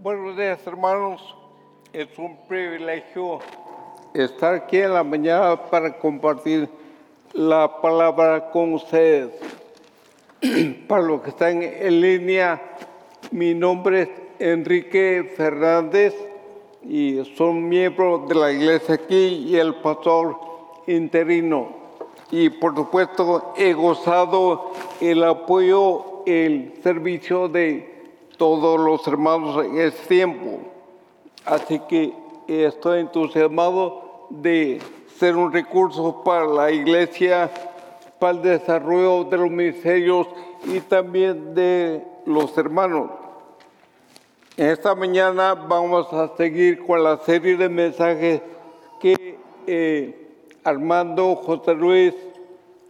Buenos días, hermanos. Es un privilegio estar aquí en la mañana para compartir la palabra con ustedes. Para los que están en línea, mi nombre es Enrique Fernández y soy miembro de la iglesia aquí y el pastor interino. Y por supuesto he gozado el apoyo, el servicio de todos los hermanos en este tiempo. Así que estoy entusiasmado de ser un recurso para la iglesia, para el desarrollo de los ministerios y también de los hermanos. Esta mañana vamos a seguir con la serie de mensajes que eh, Armando, José Luis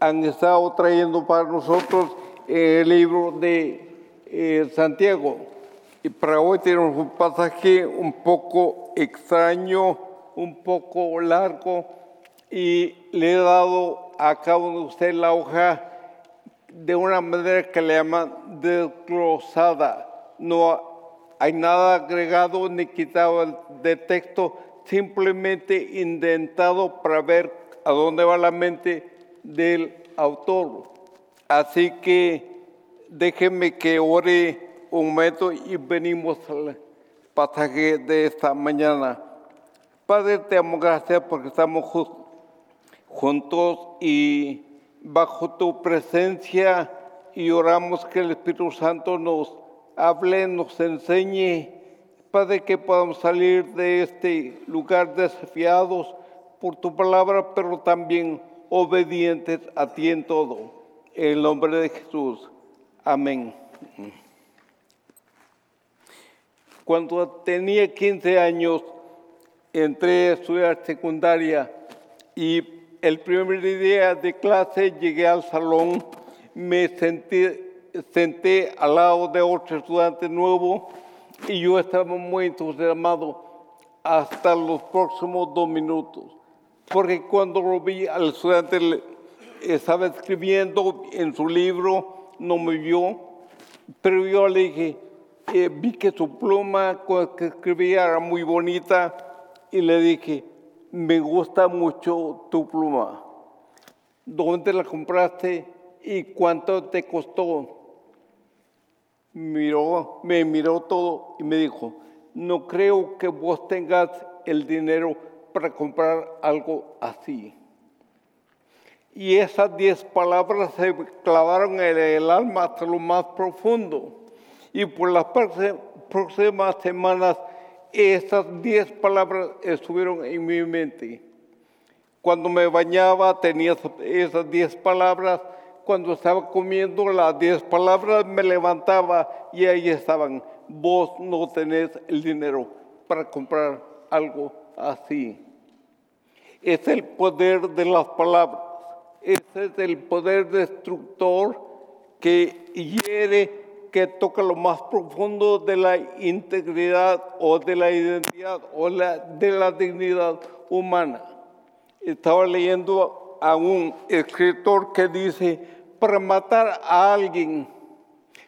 han estado trayendo para nosotros el libro de eh, Santiago. Y para hoy tenemos un pasaje un poco extraño, un poco largo, y le he dado a cada uno de ustedes la hoja de una manera que le llaman desglosada. No hay nada agregado ni quitado de texto, simplemente indentado para ver a dónde va la mente del autor. Así que déjenme que ore un momento y venimos al pasaje de esta mañana. Padre, te amo gracias porque estamos juntos y bajo tu presencia y oramos que el Espíritu Santo nos hable, nos enseñe, Padre, que podamos salir de este lugar desafiados por tu palabra, pero también obedientes a ti en todo. En el nombre de Jesús. Amén. Cuando tenía 15 años, entré a estudiar secundaria y el primer día de clase llegué al salón, me senté, senté al lado de otro estudiante nuevo y yo estaba muy entusiasmado hasta los próximos dos minutos, porque cuando lo vi al estudiante estaba escribiendo en su libro, no me vio, pero yo le dije, eh, vi que su pluma que escribía era muy bonita y le dije, me gusta mucho tu pluma. ¿Dónde la compraste y cuánto te costó? Miró, me miró todo y me dijo, no creo que vos tengas el dinero para comprar algo así. Y esas diez palabras se clavaron en el alma hasta lo más profundo. Y por las próximas semanas, esas diez palabras estuvieron en mi mente. Cuando me bañaba tenía esas diez palabras. Cuando estaba comiendo las diez palabras me levantaba y ahí estaban. Vos no tenés el dinero para comprar algo así. Es el poder de las palabras. Ese es el poder destructor que hiere, que toca lo más profundo de la integridad o de la identidad o de la dignidad humana. Estaba leyendo a un escritor que dice, para matar a alguien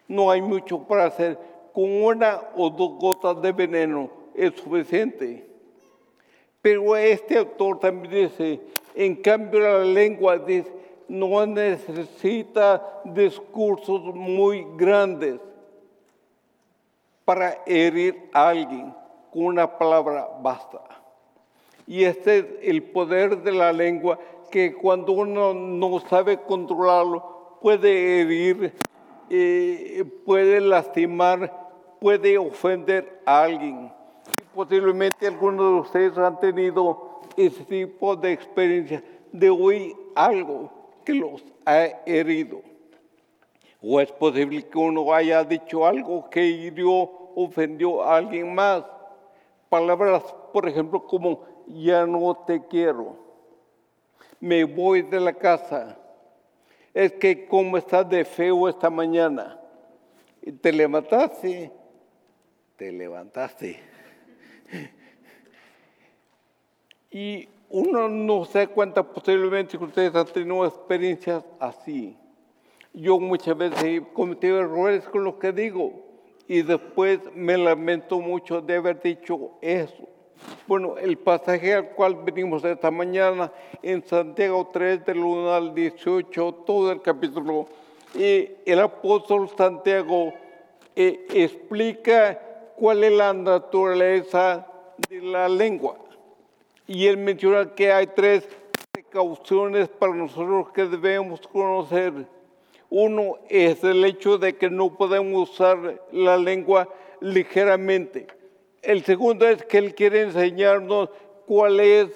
no hay mucho para hacer, con una o dos gotas de veneno es suficiente. Pero este autor también dice, en cambio, la lengua dice, no necesita discursos muy grandes para herir a alguien. Con una palabra basta. Y este es el poder de la lengua que cuando uno no sabe controlarlo puede herir, eh, puede lastimar, puede ofender a alguien. Y posiblemente algunos de ustedes han tenido ese tipo de experiencia de oír algo que los ha herido. O es posible que uno haya dicho algo que hirió, ofendió a alguien más. Palabras, por ejemplo, como ya no te quiero, me voy de la casa. Es que como estás de feo esta mañana, te levantaste, te levantaste. Y uno no se da cuenta posiblemente que ustedes han tenido experiencias así. Yo muchas veces he cometido errores con lo que digo y después me lamento mucho de haber dicho eso. Bueno, el pasaje al cual venimos esta mañana en Santiago 3, del 1 al 18, todo el capítulo, y el apóstol Santiago eh, explica cuál es la naturaleza de la lengua. Y él menciona que hay tres precauciones para nosotros que debemos conocer. Uno es el hecho de que no podemos usar la lengua ligeramente. El segundo es que Él quiere enseñarnos cuál es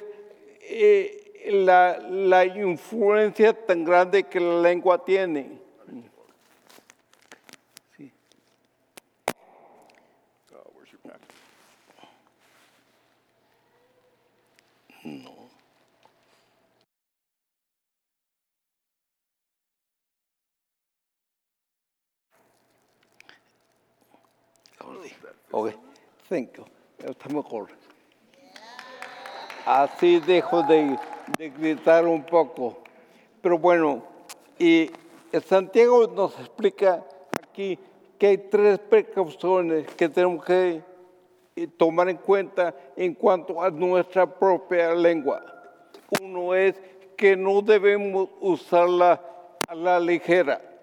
eh, la, la influencia tan grande que la lengua tiene. Ok, cinco. Está mejor. Así dejo de, de gritar un poco. Pero bueno, y Santiago nos explica aquí que hay tres precauciones que tenemos que tomar en cuenta en cuanto a nuestra propia lengua. Uno es que no debemos usarla a la ligera.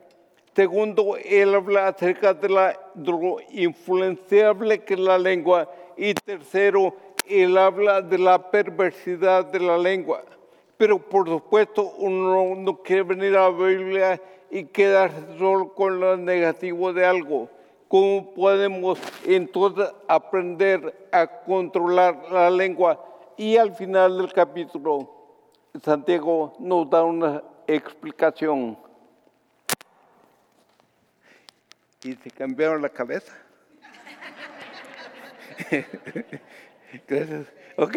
Segundo, él habla acerca de, la, lo influenciable que es la lengua. Y tercero, él habla de la perversidad de la lengua. Pero por supuesto, uno no quiere venir a la Biblia y quedarse solo con lo negativo de algo. ¿Cómo podemos entonces aprender a controlar la lengua? Y al final del capítulo, Santiago nos da una explicación. Y se cambiaron la cabeza. Gracias. Ok,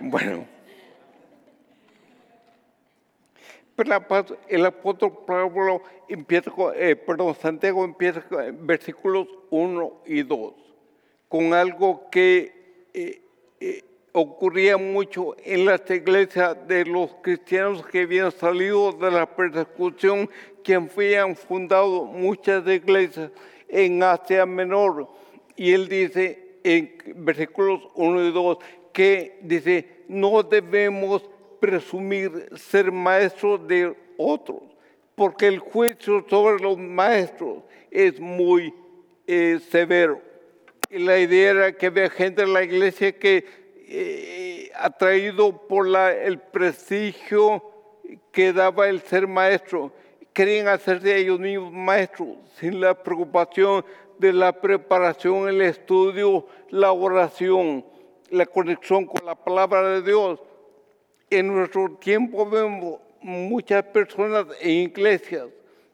bueno. Pero el apóstol Pablo empieza eh, perdón, Santiago empieza con versículos 1 y 2, con algo que eh, eh, ocurría mucho en las iglesias de los cristianos que habían salido de la persecución, que habían fundado muchas iglesias en Asia Menor. Y él dice en versículos 1 y 2 que dice, no debemos presumir ser maestros de otros, porque el juicio sobre los maestros es muy eh, severo. Y la idea era que había gente en la iglesia que eh, atraído por el prestigio que daba el ser maestro, querían hacerse ellos mismos maestros, sin la preocupación de la preparación, el estudio, la oración, la conexión con la palabra de Dios. En nuestro tiempo vemos muchas personas en iglesias,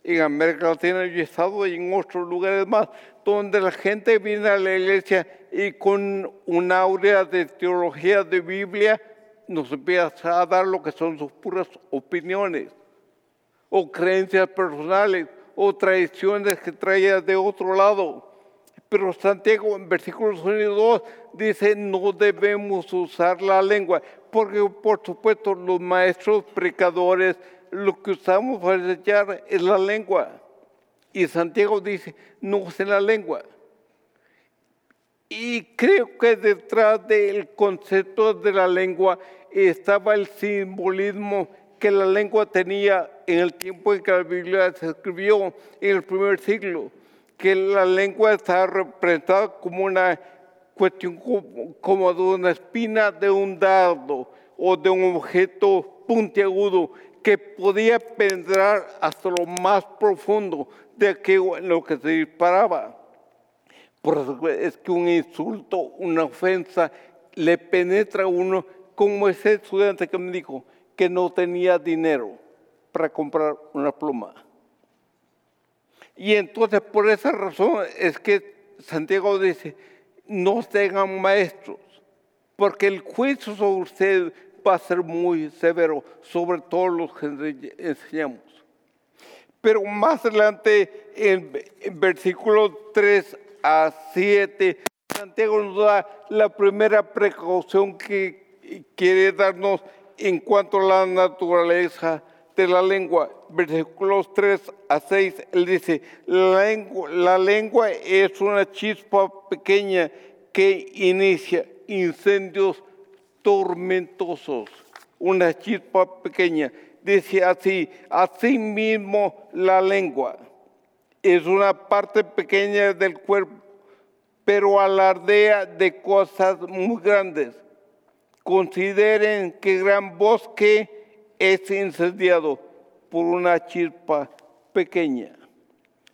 en América Latina y Estado y en otros lugares más, donde la gente viene a la iglesia y con una aurea de teología de Biblia nos empieza a dar lo que son sus puras opiniones o creencias personales o tradiciones que traía de otro lado. Pero Santiago en versículos 1 y 2 dice no debemos usar la lengua, porque por supuesto los maestros predicadores lo que usamos para enseñar es la lengua. Y Santiago dice, no usen la lengua. Y creo que detrás del concepto de la lengua estaba el simbolismo que la lengua tenía en el tiempo en que la Biblia se escribió, en el primer siglo, que la lengua estaba representada como una cuestión como de una espina de un dardo o de un objeto puntiagudo que podía penetrar hasta lo más profundo aquello lo que se disparaba. Por es que un insulto, una ofensa, le penetra a uno como ese estudiante que me dijo que no tenía dinero para comprar una pluma. Y entonces por esa razón es que Santiago dice, no tengan maestros, porque el juicio sobre usted va a ser muy severo sobre todos los que enseñamos. Pero más adelante, en, versículos 3 a 7, Santiago nos da la primera precaución que quiere darnos en cuanto a la naturaleza de la lengua. Versículos 3 a 6, él dice, la lengua, la lengua es una chispa pequeña que inicia incendios tormentosos. Una chispa pequeña. Dice así, así mismo la lengua es una parte pequeña del cuerpo, pero alardea de cosas muy grandes. Consideren que gran bosque es incendiado por una chispa pequeña.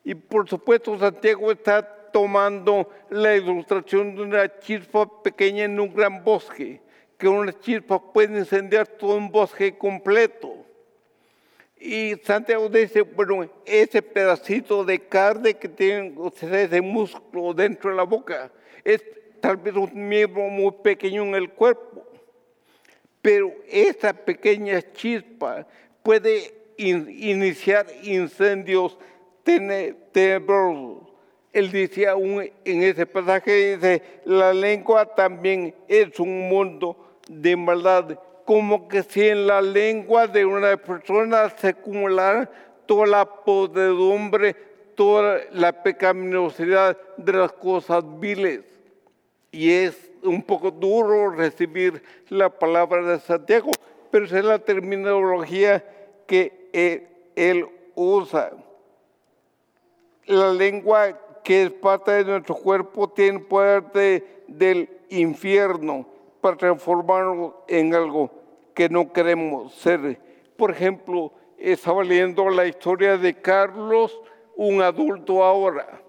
Y por supuesto Santiago está tomando la ilustración de una chispa pequeña en un gran bosque, que una chispa puede incendiar todo un bosque completo. Y Santiago dice, bueno, ese pedacito de carne que tienen ustedes de músculo dentro de la boca es tal vez un miembro muy pequeño en el cuerpo, pero esa pequeña chispa puede iniciar incendios tenebrosos. Él decía en ese pasaje, dice, la lengua también es un mundo de maldad como que si en la lengua de una persona se acumulara toda la podredumbre, toda la pecaminosidad de las cosas viles. Y es un poco duro recibir la palabra de Santiago, pero es la terminología que él, usa. La lengua que es parte de nuestro cuerpo tiene poder del infierno para transformarnos en algo que no queremos ser. Por ejemplo, estaba leyendo la historia de Carlos, un adulto ahora,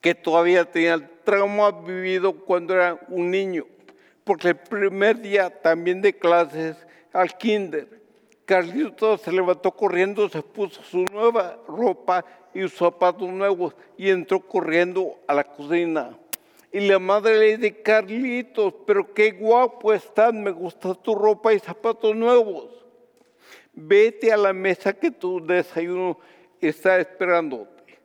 que todavía tenía el trauma vivido cuando era un niño, porque el primer día también de clases al kinder, Carlitos se levantó corriendo, se puso su nueva ropa y sus zapatos nuevos y entró corriendo a la cocina. Y la madre le dice, Carlitos, pero qué guapo estás, me gusta tu ropa y zapatos nuevos. Vete a la mesa que tu desayuno está esperándote.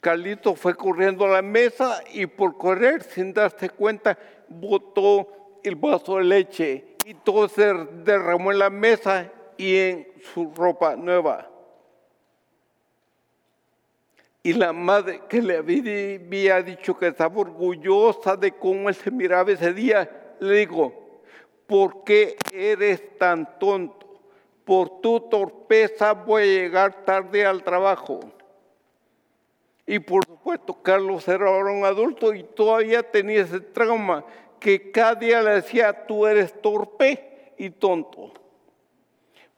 Carlitos fue corriendo a la mesa y por correr sin darse cuenta botó el vaso de leche y todo se derramó en la mesa y en su ropa nueva. Y la madre que le había dicho que estaba orgullosa de cómo él se miraba ese día, le dijo, ¿por qué eres tan tonto? Por tu torpeza voy a llegar tarde al trabajo. Y por supuesto, Carlos era un adulto y todavía tenía ese trauma que cada día le decía, tú eres torpe y tonto.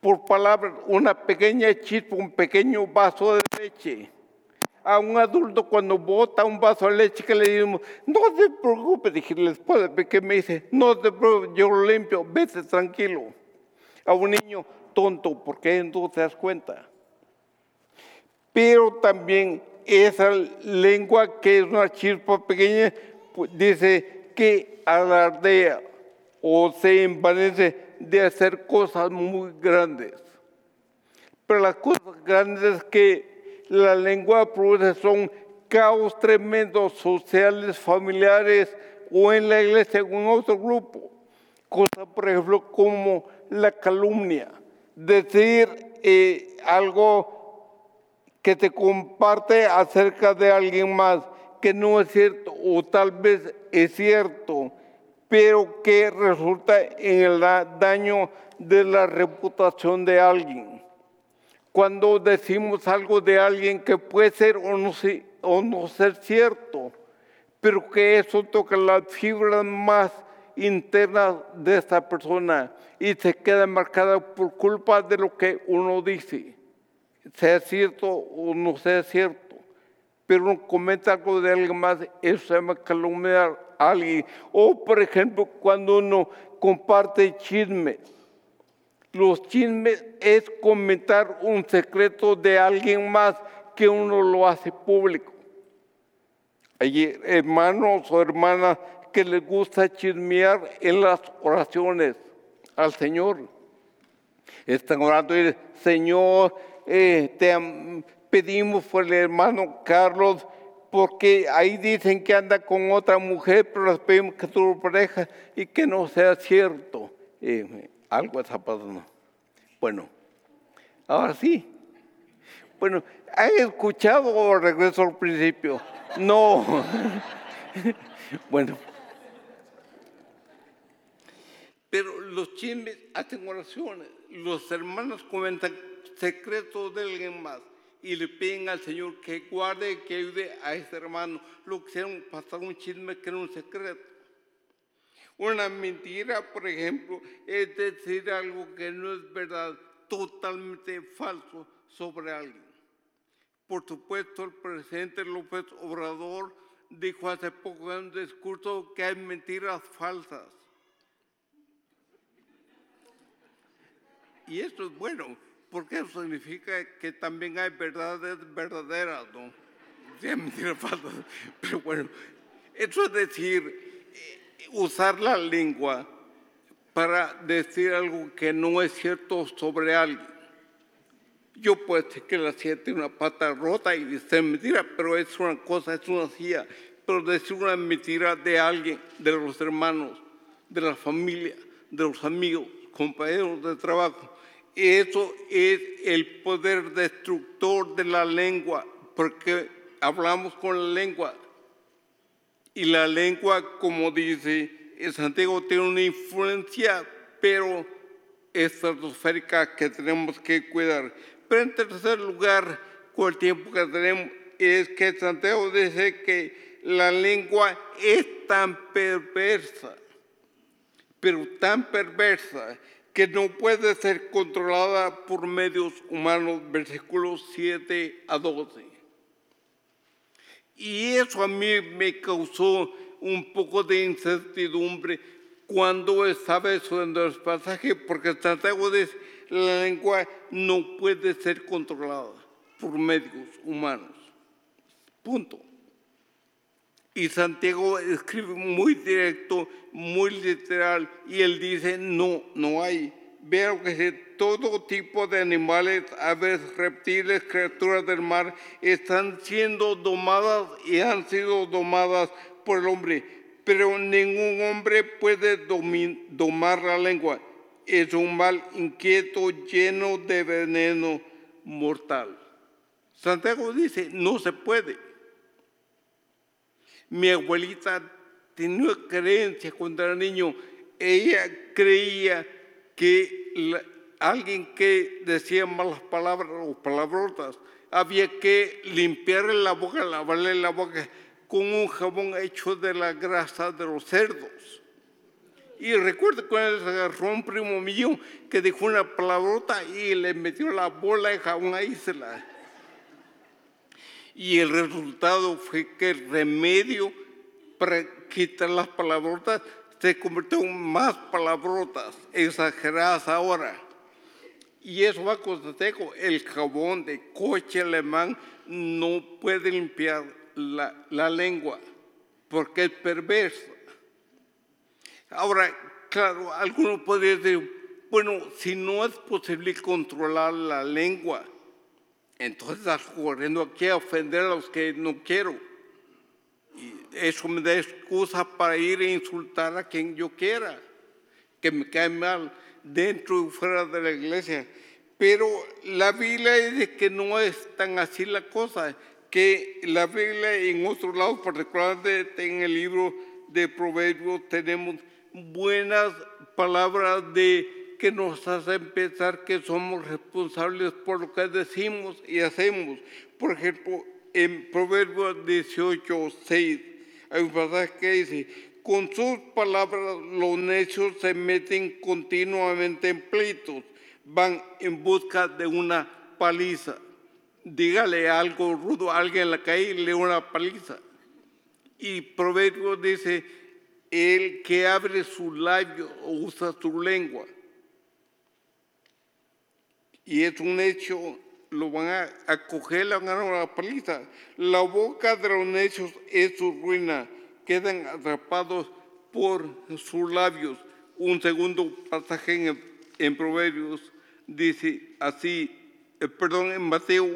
Por palabra, una pequeña chispa, un pequeño vaso de leche a un adulto cuando bota un vaso de leche que le decimos, no te preocupes, dije la esposa, que me dice, no te preocupes, yo lo limpio, vete tranquilo. A un niño tonto, porque no te das cuenta. Pero también esa lengua que es una chispa pequeña, pues, dice que alardea o se envanece de hacer cosas muy grandes. Pero las cosas grandes que la lengua produce son caos tremendos sociales, familiares o en la iglesia en otro grupo. Cosas, por ejemplo, como la calumnia, decir eh, algo que te comparte acerca de alguien más que no es cierto o tal vez es cierto, pero que resulta en el daño de la reputación de alguien cuando decimos algo de alguien que puede ser o no, ser cierto, pero que eso toca las fibras más internas de esa persona y se queda marcada por culpa de lo que uno dice, sea cierto o no sea cierto. Pero uno comenta algo de alguien más, eso se llama calumniar a alguien. O, por ejemplo, cuando uno comparte chismes los chismes es comentar un secreto de alguien más que uno lo hace público. Hay hermanos o hermanas que les gusta chismear en las oraciones al Señor. Están orando y dicen, Señor, eh, te pedimos por el hermano Carlos, porque ahí dicen que anda con otra mujer, pero les pedimos que lo pareja y que no sea cierto. Algo está pasando. Bueno, Ahora sí. Bueno, ¿han escuchado o regreso al principio? No. bueno. Pero los chismes hacen oraciones. Los hermanos comentan secretos de alguien más y le piden al Señor que guarde, que ayude a ese hermano. Lo que pasar un chisme que era un secreto. Una mentira, por ejemplo, es decir algo que no es verdad, totalmente falso sobre alguien. Por supuesto, el presidente López Obrador dijo hace poco en un discurso que hay mentiras falsas. Y esto es bueno, porque eso significa que también hay verdades verdaderas, ¿no? Mentiras falsas. Pero bueno, eso es decir, usar la lengua para decir algo que no es cierto sobre alguien. Yo puedo decir que la silla tiene una pata rota y es mentira, pero es una cosa, es una silla. Pero decir una mentira de alguien, de los hermanos, de la familia, de los amigos, compañeros de trabajo, eso es el poder destructor de la lengua, porque hablamos con la lengua. Y la lengua, como dice Santiago, tiene una influencia, pero estratosférica que tenemos que cuidar. Pero en tercer lugar, con el tiempo que tenemos, es que Santiago dice que la lengua es tan perversa, pero tan perversa que no puede ser controlada por medios humanos, versículos 7 a 12. Y eso a mí me causó un poco de incertidumbre cuando estaba estudiando el pasaje, porque Santiago dice, la lengua no puede ser controlada por medios humanos. Punto. Y Santiago escribe muy directo, muy literal, y él dice, no, no hay. Veo que todo tipo de animales, aves, reptiles, criaturas del mar, están siendo domadas y han sido domadas por el hombre, pero ningún hombre puede domar la lengua. Es un mal inquieto lleno de veneno mortal. Santiago dice, no se puede. Mi abuelita tenía creencia cuando era niño. Ella creía que alguien que decía malas palabras o palabrotas había que limpiarle la boca, lavarle la boca con un jabón hecho de la grasa de los cerdos. Y recuerdo cuando se agarró un primo mío que dijo una palabrota y le metió la bola de jabón ahí se la... Y el resultado fue que el remedio para quitar las palabrotas se convirtió en más palabrotas exageradas ahora. Y eso va con el jabón de coche alemán no puede limpiar la, la lengua porque es perversa. Ahora, claro, algunos podrían decir, bueno, si no es posible controlar la lengua, entonces estás corriendo aquí a ofender a los que no quiero eso me da excusa para ir a insultar a quien yo quiera, que me cae mal dentro y fuera de la iglesia. Pero la Biblia dice que no es tan así la cosa, que la Biblia en otros lados, particularmente en el libro de Proverbios, tenemos buenas palabras de que nos hacen pensar que somos responsables por lo que decimos y hacemos. Por ejemplo, en Proverbios 18, 6, hay un pasaje que dice, con sus palabras los necios se meten continuamente en pleitos, van en busca de una paliza. Dígale algo rudo a alguien en la calle le una paliza. Y Proverbio dice, el que abre su labio o usa su lengua. Y es un hecho lo van a, acoger, le van a dar una paliza. La boca de los necios es su ruina, quedan atrapados por sus labios. Un segundo pasaje en, Proverbios dice así, eh, perdón, en Mateo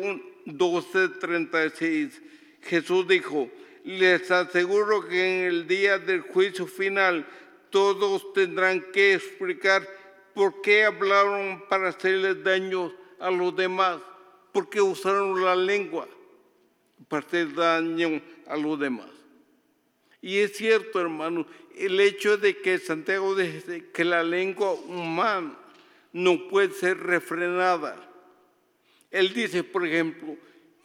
12, 36, Jesús dijo, les aseguro que en el día del juicio final todos tendrán que explicar por qué hablaron para hacerles daño a los demás, porque usaron la lengua para hacer daño a los demás. Y es cierto, hermano, el hecho de que Santiago dice que la lengua humana no puede ser refrenada. Él dice, por ejemplo,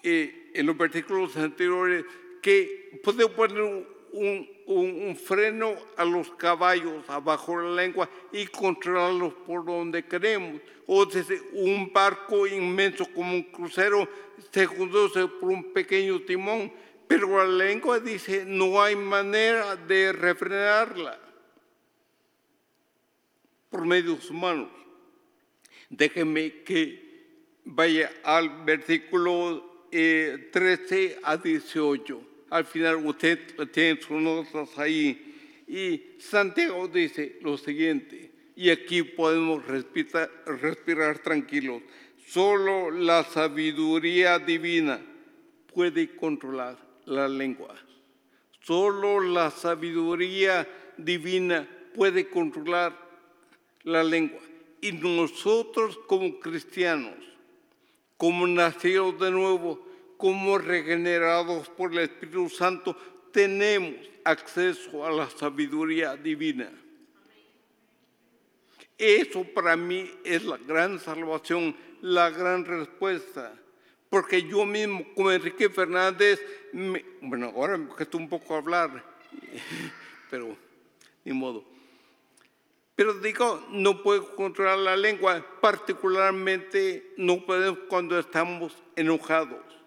eh, en los versículos anteriores, que puede poner un, freno a los caballos abajo la lengua y controlarlos por donde queremos. O desde un barco inmenso como un crucero se conduce por un pequeño timón, pero la lengua dice no hay manera de refrenarla por medios humanos. Déjeme que vaya al versículo 13 eh, a 18 al final usted tiene sus notas ahí. Y Santiago dice lo siguiente, y aquí podemos respirar, respirar tranquilos. Solo la sabiduría divina puede controlar la lengua. Solo la sabiduría divina puede controlar la lengua. Y nosotros como cristianos, como nacidos de nuevo, como regenerados por el Espíritu Santo, tenemos acceso a la sabiduría divina. Eso para mí es la gran salvación, la gran respuesta. Porque yo mismo, como Enrique Fernández, bueno, ahora me cuesta un poco hablar, pero ni modo. Pero digo, no puedo controlar la lengua, particularmente no podemos cuando estamos enojados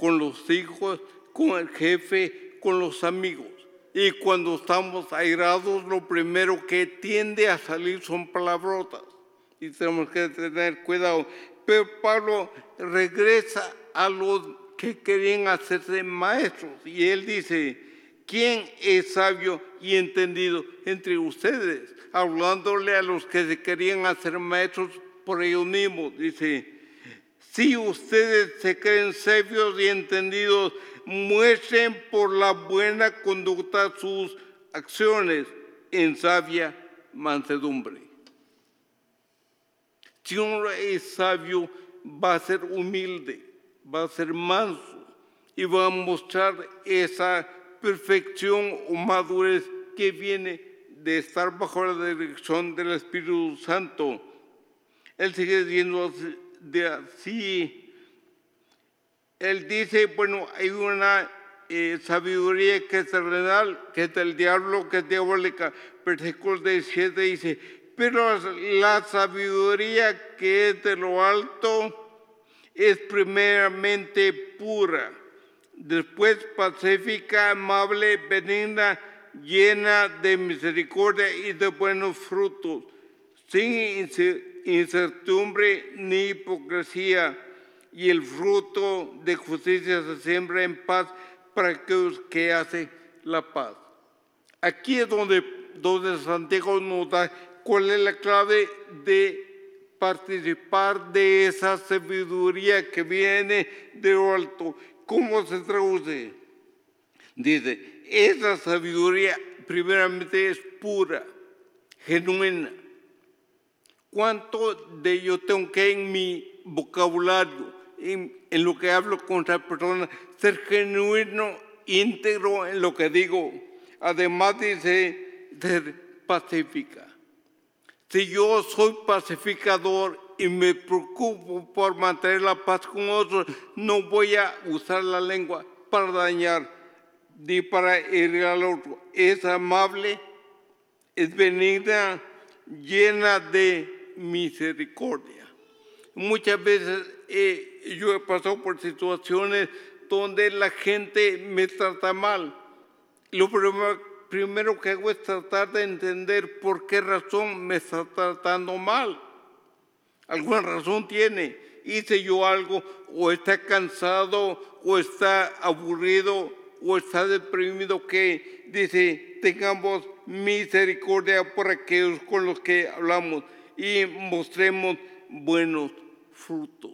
con los hijos, con el jefe, con los amigos. Y cuando estamos airados, lo primero que tiende a salir son palabrotas. Y tenemos que tener cuidado. Pero Pablo regresa a los que querían hacerse maestros. Y él dice, ¿quién es sabio y entendido entre ustedes? Hablándole a los que se querían hacer maestros por ellos mismos. Dice, si ustedes se creen sabios y entendidos, muestren por la buena conducta sus acciones en sabia mansedumbre. Si uno es sabio, va a ser humilde, va a ser manso y va a mostrar esa perfección o madurez que viene de estar bajo la dirección del Espíritu Santo. Él sigue diciendo de así. Él dice, bueno, hay una eh, sabiduría que es terrenal, que es del diablo, que es diabólica. Versículo 17 dice, pero la sabiduría que es de lo alto es primeramente pura, después pacífica, amable, benigna, llena de misericordia y de buenos frutos, sin incertidumbre ni hipocresía, y el fruto de justicia se siembra en paz para aquellos que hacen la paz. Aquí es donde, donde Santiago nos da cuál es la clave de participar de esa sabiduría que viene de alto. ¿Cómo se traduce? Dice, esa sabiduría primeramente es pura, genuina, cuánto de yo tengo que en mi vocabulario, en, lo que hablo con otra persona, ser genuino, íntegro en lo que digo. Además dice ser pacífica. Si yo soy pacificador y me preocupo por mantener la paz con otros, no voy a usar la lengua para dañar ni para herir al otro. Es amable, es benigna, llena de misericordia. Muchas veces eh, yo he pasado por situaciones donde la gente me trata mal. Lo primero, primero que hago es tratar de entender por qué razón me está tratando mal. Alguna razón tiene. Hice yo algo, o está cansado, o está aburrido, o está deprimido, que dice, tengamos misericordia por aquellos con los que hablamos y mostremos buenos frutos.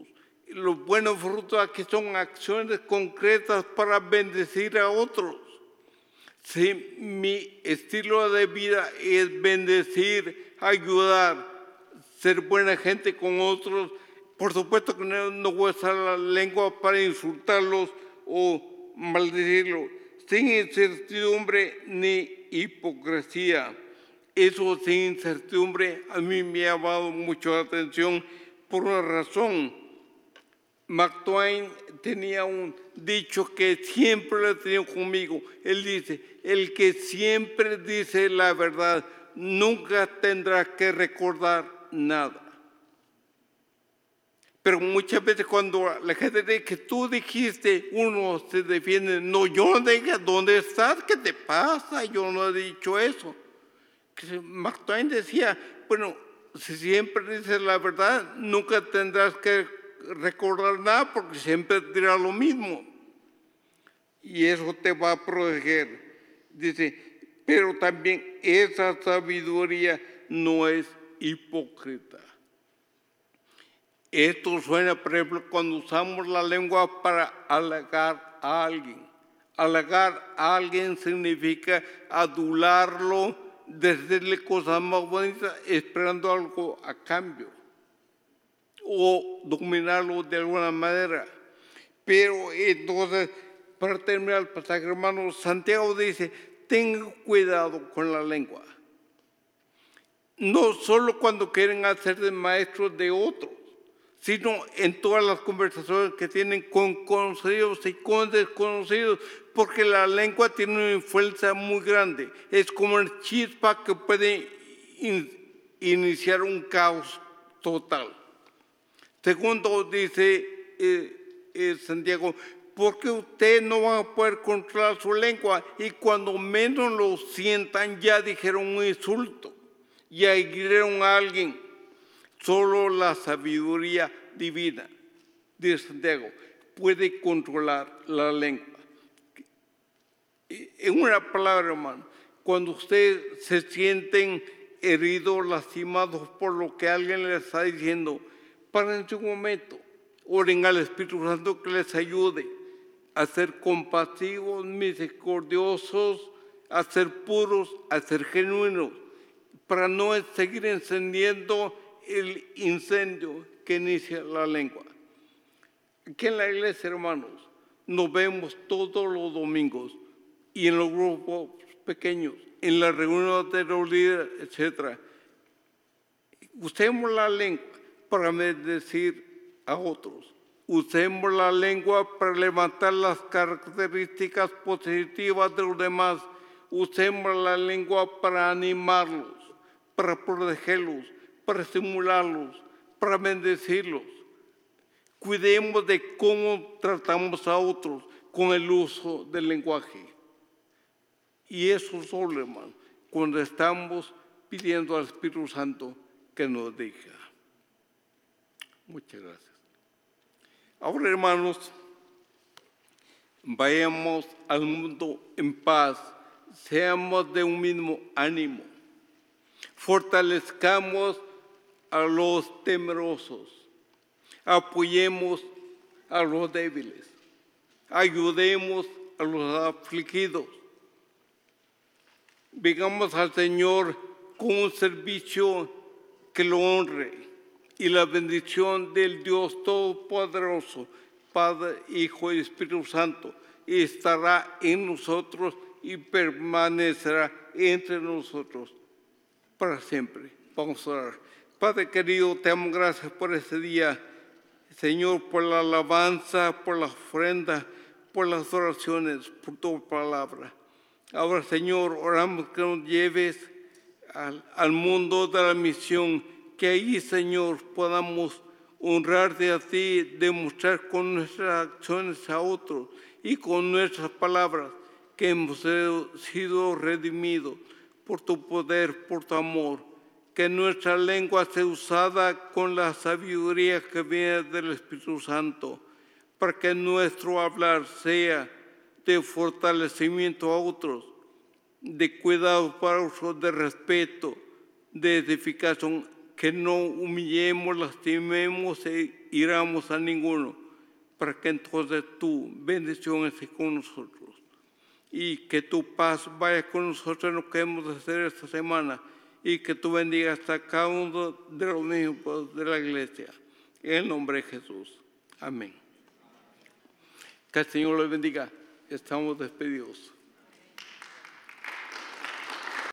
Los buenos frutos aquí son acciones concretas para bendecir a otros. Si mi estilo de vida es bendecir, ayudar, ser buena gente con otros, por supuesto que no, no voy a usar la lengua para insultarlos o maldecirlos, sin incertidumbre ni hipocresía. Eso sin incertidumbre a mí me ha llamado mucho la atención por una razón. Mark Twain tenía un dicho que siempre lo tenido conmigo. Él dice, el que siempre dice la verdad nunca tendrá que recordar nada. Pero muchas veces cuando la gente dice que tú dijiste, uno se defiende, no, yo no diga, ¿dónde estás? ¿Qué te pasa? Yo no he dicho eso. Twain decía, bueno, si siempre dices la verdad, nunca tendrás que recordar nada porque siempre dirá lo mismo. Y eso te va a proteger. Dice, pero también esa sabiduría no es hipócrita. Esto suena, por ejemplo, cuando usamos la lengua para halagar a alguien. Halagar a alguien significa adularlo, decirle cosas más bonitas, esperando algo a cambio. O dominarlo de alguna manera. Pero entonces, para terminar el pasaje, hermano, Santiago dice, ten cuidado con la lengua. No solo cuando quieren hacer de maestros de otros, sino en todas las conversaciones que tienen con conocidos y con desconocidos, porque la lengua tiene una influencia muy grande. Es como el chispa que puede iniciar un caos total. Segundo, dice eh, eh, Santiago, porque ustedes no van a poder controlar su lengua y cuando menos lo sientan ya dijeron un insulto, y hirieron a alguien Solo la sabiduría divina, dice Santiago, puede controlar la lengua. En una palabra, hermano, cuando ustedes se sienten heridos, lastimados por lo que alguien les está diciendo, paren un momento, oren al Espíritu Santo que les ayude a ser compasivos, misericordiosos, a ser puros, a ser genuinos, para no seguir encendiendo el incendio que inicia la lengua. Aquí en la iglesia, hermanos, nos vemos todos los domingos y en los grupos pequeños, en las reuniones de los líderes, etc. Usemos la lengua para decir a otros. Usemos la lengua para levantar las características positivas de los demás. Usemos la lengua para animarlos, para protegerlos, para estimularlos, para bendecirlos. Cuidemos de cómo tratamos a otros con el uso del lenguaje. Y eso solo, hermano, cuando estamos pidiendo al Espíritu Santo que nos diga. Muchas gracias. Ahora, hermanos, vayamos al mundo en paz, seamos de un mismo ánimo, fortalezcamos a los temerosos, apoyemos a los débiles, ayudemos a los afligidos. Vengamos al Señor con un servicio que lo honre y la bendición del Dios Todopoderoso, Padre, Hijo y Espíritu Santo, estará en nosotros y permanecerá entre nosotros para siempre. Vamos a orar. Padre querido, te damos gracias por este día. Señor, por la alabanza, por la ofrenda, por las oraciones, por tu palabra. Ahora, Señor, oramos que nos lleves al, mundo de la misión, que ahí, Señor, podamos honrarte a ti, demostrar con nuestras acciones a otros y con nuestras palabras que hemos sido redimidos por tu poder, por tu amor que nuestra lengua sea usada con la sabiduría que viene del Espíritu Santo, para que nuestro hablar sea de fortalecimiento a otros, de cuidado para otros, de respeto, de edificación, que no humillemos, lastimemos e iramos a ninguno, para que entonces tu bendición esté con nosotros. Y que tu paz vaya con nosotros en lo que hemos de hacer esta semana y que tú bendigas a cada uno de los miembros de la iglesia. En el nombre de Jesús. Amén. Que el Señor los bendiga. Estamos despedidos.